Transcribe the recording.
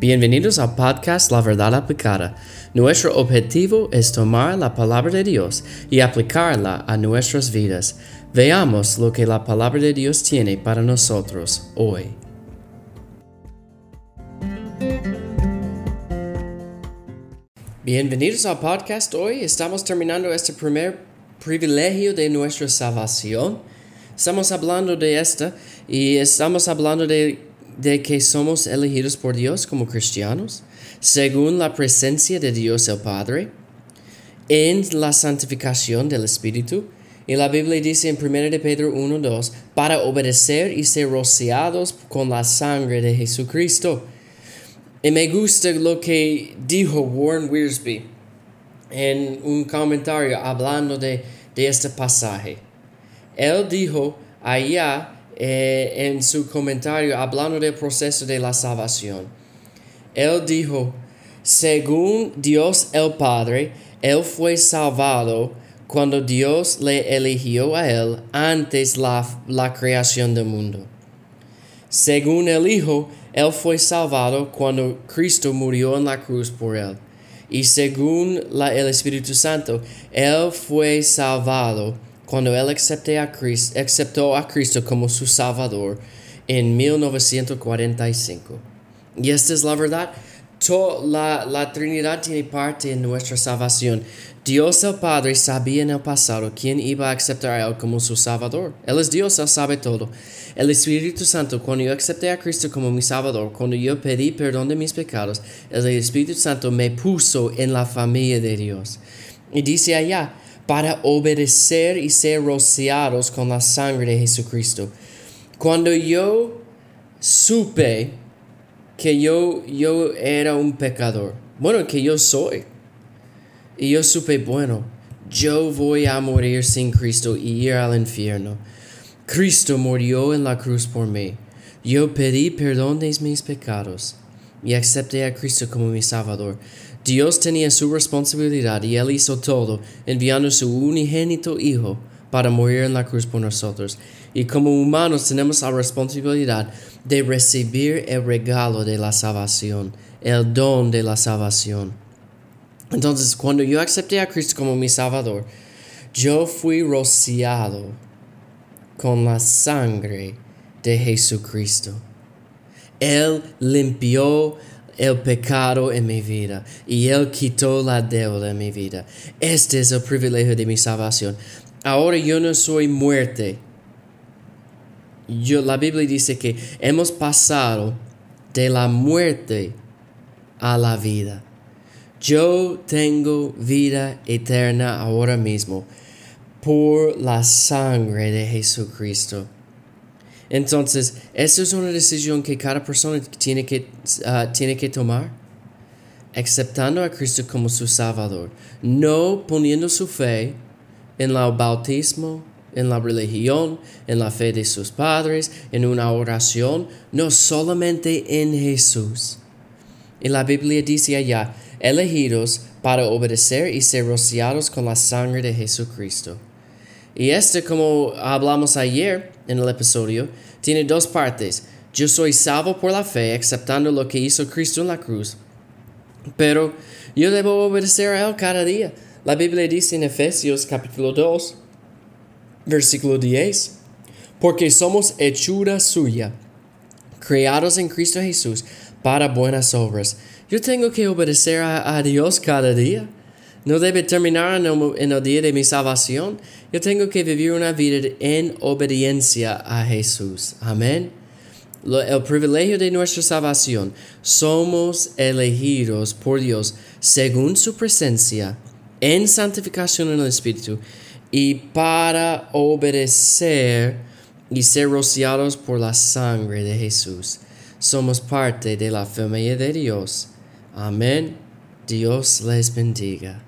Bienvenidos al podcast La Verdad Aplicada. Nuestro objetivo es tomar la palabra de Dios y aplicarla a nuestras vidas. Veamos lo que la palabra de Dios tiene para nosotros hoy. Bienvenidos al podcast hoy. Estamos terminando este primer privilegio de nuestra salvación. Estamos hablando de esta y estamos hablando de de que somos elegidos por Dios como cristianos, según la presencia de Dios el Padre, en la santificación del Espíritu. Y la Biblia dice en 1 de Pedro 1.2, para obedecer y ser rociados con la sangre de Jesucristo. Y me gusta lo que dijo Warren Wiersbe en un comentario hablando de, de este pasaje. Él dijo allá eh, en su comentario hablando del proceso de la salvación. Él dijo, según Dios el Padre, Él fue salvado cuando Dios le eligió a Él antes la, la creación del mundo. Según el Hijo, Él fue salvado cuando Cristo murió en la cruz por Él. Y según la, el Espíritu Santo, Él fue salvado cuando él a, Cristo, aceptó a Cristo como su Salvador en 1945. Y esta es la verdad. Toda la, la, Trinidad tiene parte en nuestra salvación. Dios el Padre sabía en el pasado quién iba a aceptar a Él como su Salvador. Él es Dios, Él sabe todo. El Espíritu Santo, cuando yo acepté a Cristo como mi Salvador, cuando yo pedí perdón de mis pecados, el Espíritu Santo me puso en la familia de Dios. Y dice allá, para obedecer y ser rociados con la sangre de Jesucristo. Cuando yo supe que yo, yo era un pecador, bueno, que yo soy, y yo supe, bueno, yo voy a morir sin Cristo y ir al infierno. Cristo murió en la cruz por mí. Yo pedí perdón de mis pecados y acepté a Cristo como mi Salvador. Dios tenía su responsabilidad y Él hizo todo, enviando su unigénito Hijo para morir en la cruz por nosotros. Y como humanos tenemos la responsabilidad de recibir el regalo de la salvación, el don de la salvación. Entonces, cuando yo acepté a Cristo como mi Salvador, yo fui rociado con la sangre de Jesucristo. Él limpió el pecado en mi vida y Él quitó la deuda en mi vida. Este es el privilegio de mi salvación. Ahora yo no soy muerte. Yo, la Biblia dice que hemos pasado de la muerte a la vida. Yo tengo vida eterna ahora mismo por la sangre de Jesucristo. Entonces, esa es una decisión que cada persona tiene que, uh, tiene que tomar, aceptando a Cristo como su Salvador, no poniendo su fe en el bautismo, en la religión, en la fe de sus padres, en una oración, no solamente en Jesús. Y la Biblia dice allá, elegidos para obedecer y ser rociados con la sangre de Jesucristo. Y este, como hablamos ayer en el episodio, tiene dos partes. Yo soy salvo por la fe, aceptando lo que hizo Cristo en la cruz. Pero yo debo obedecer a Él cada día. La Biblia dice en Efesios capítulo 2, versículo 10, porque somos hechura suya, creados en Cristo Jesús para buenas obras. Yo tengo que obedecer a, a Dios cada día no debe terminar en el, día de mi salvación. Yo tengo que vivir una vida en obediencia a Jesús. Amén. el privilegio de nuestra salvación. Somos elegidos por Dios según su presencia en santificación en el Espíritu y para obedecer y ser rociados por la sangre de Jesús. Somos parte de la familia de Dios. Amén. Dios les bendiga.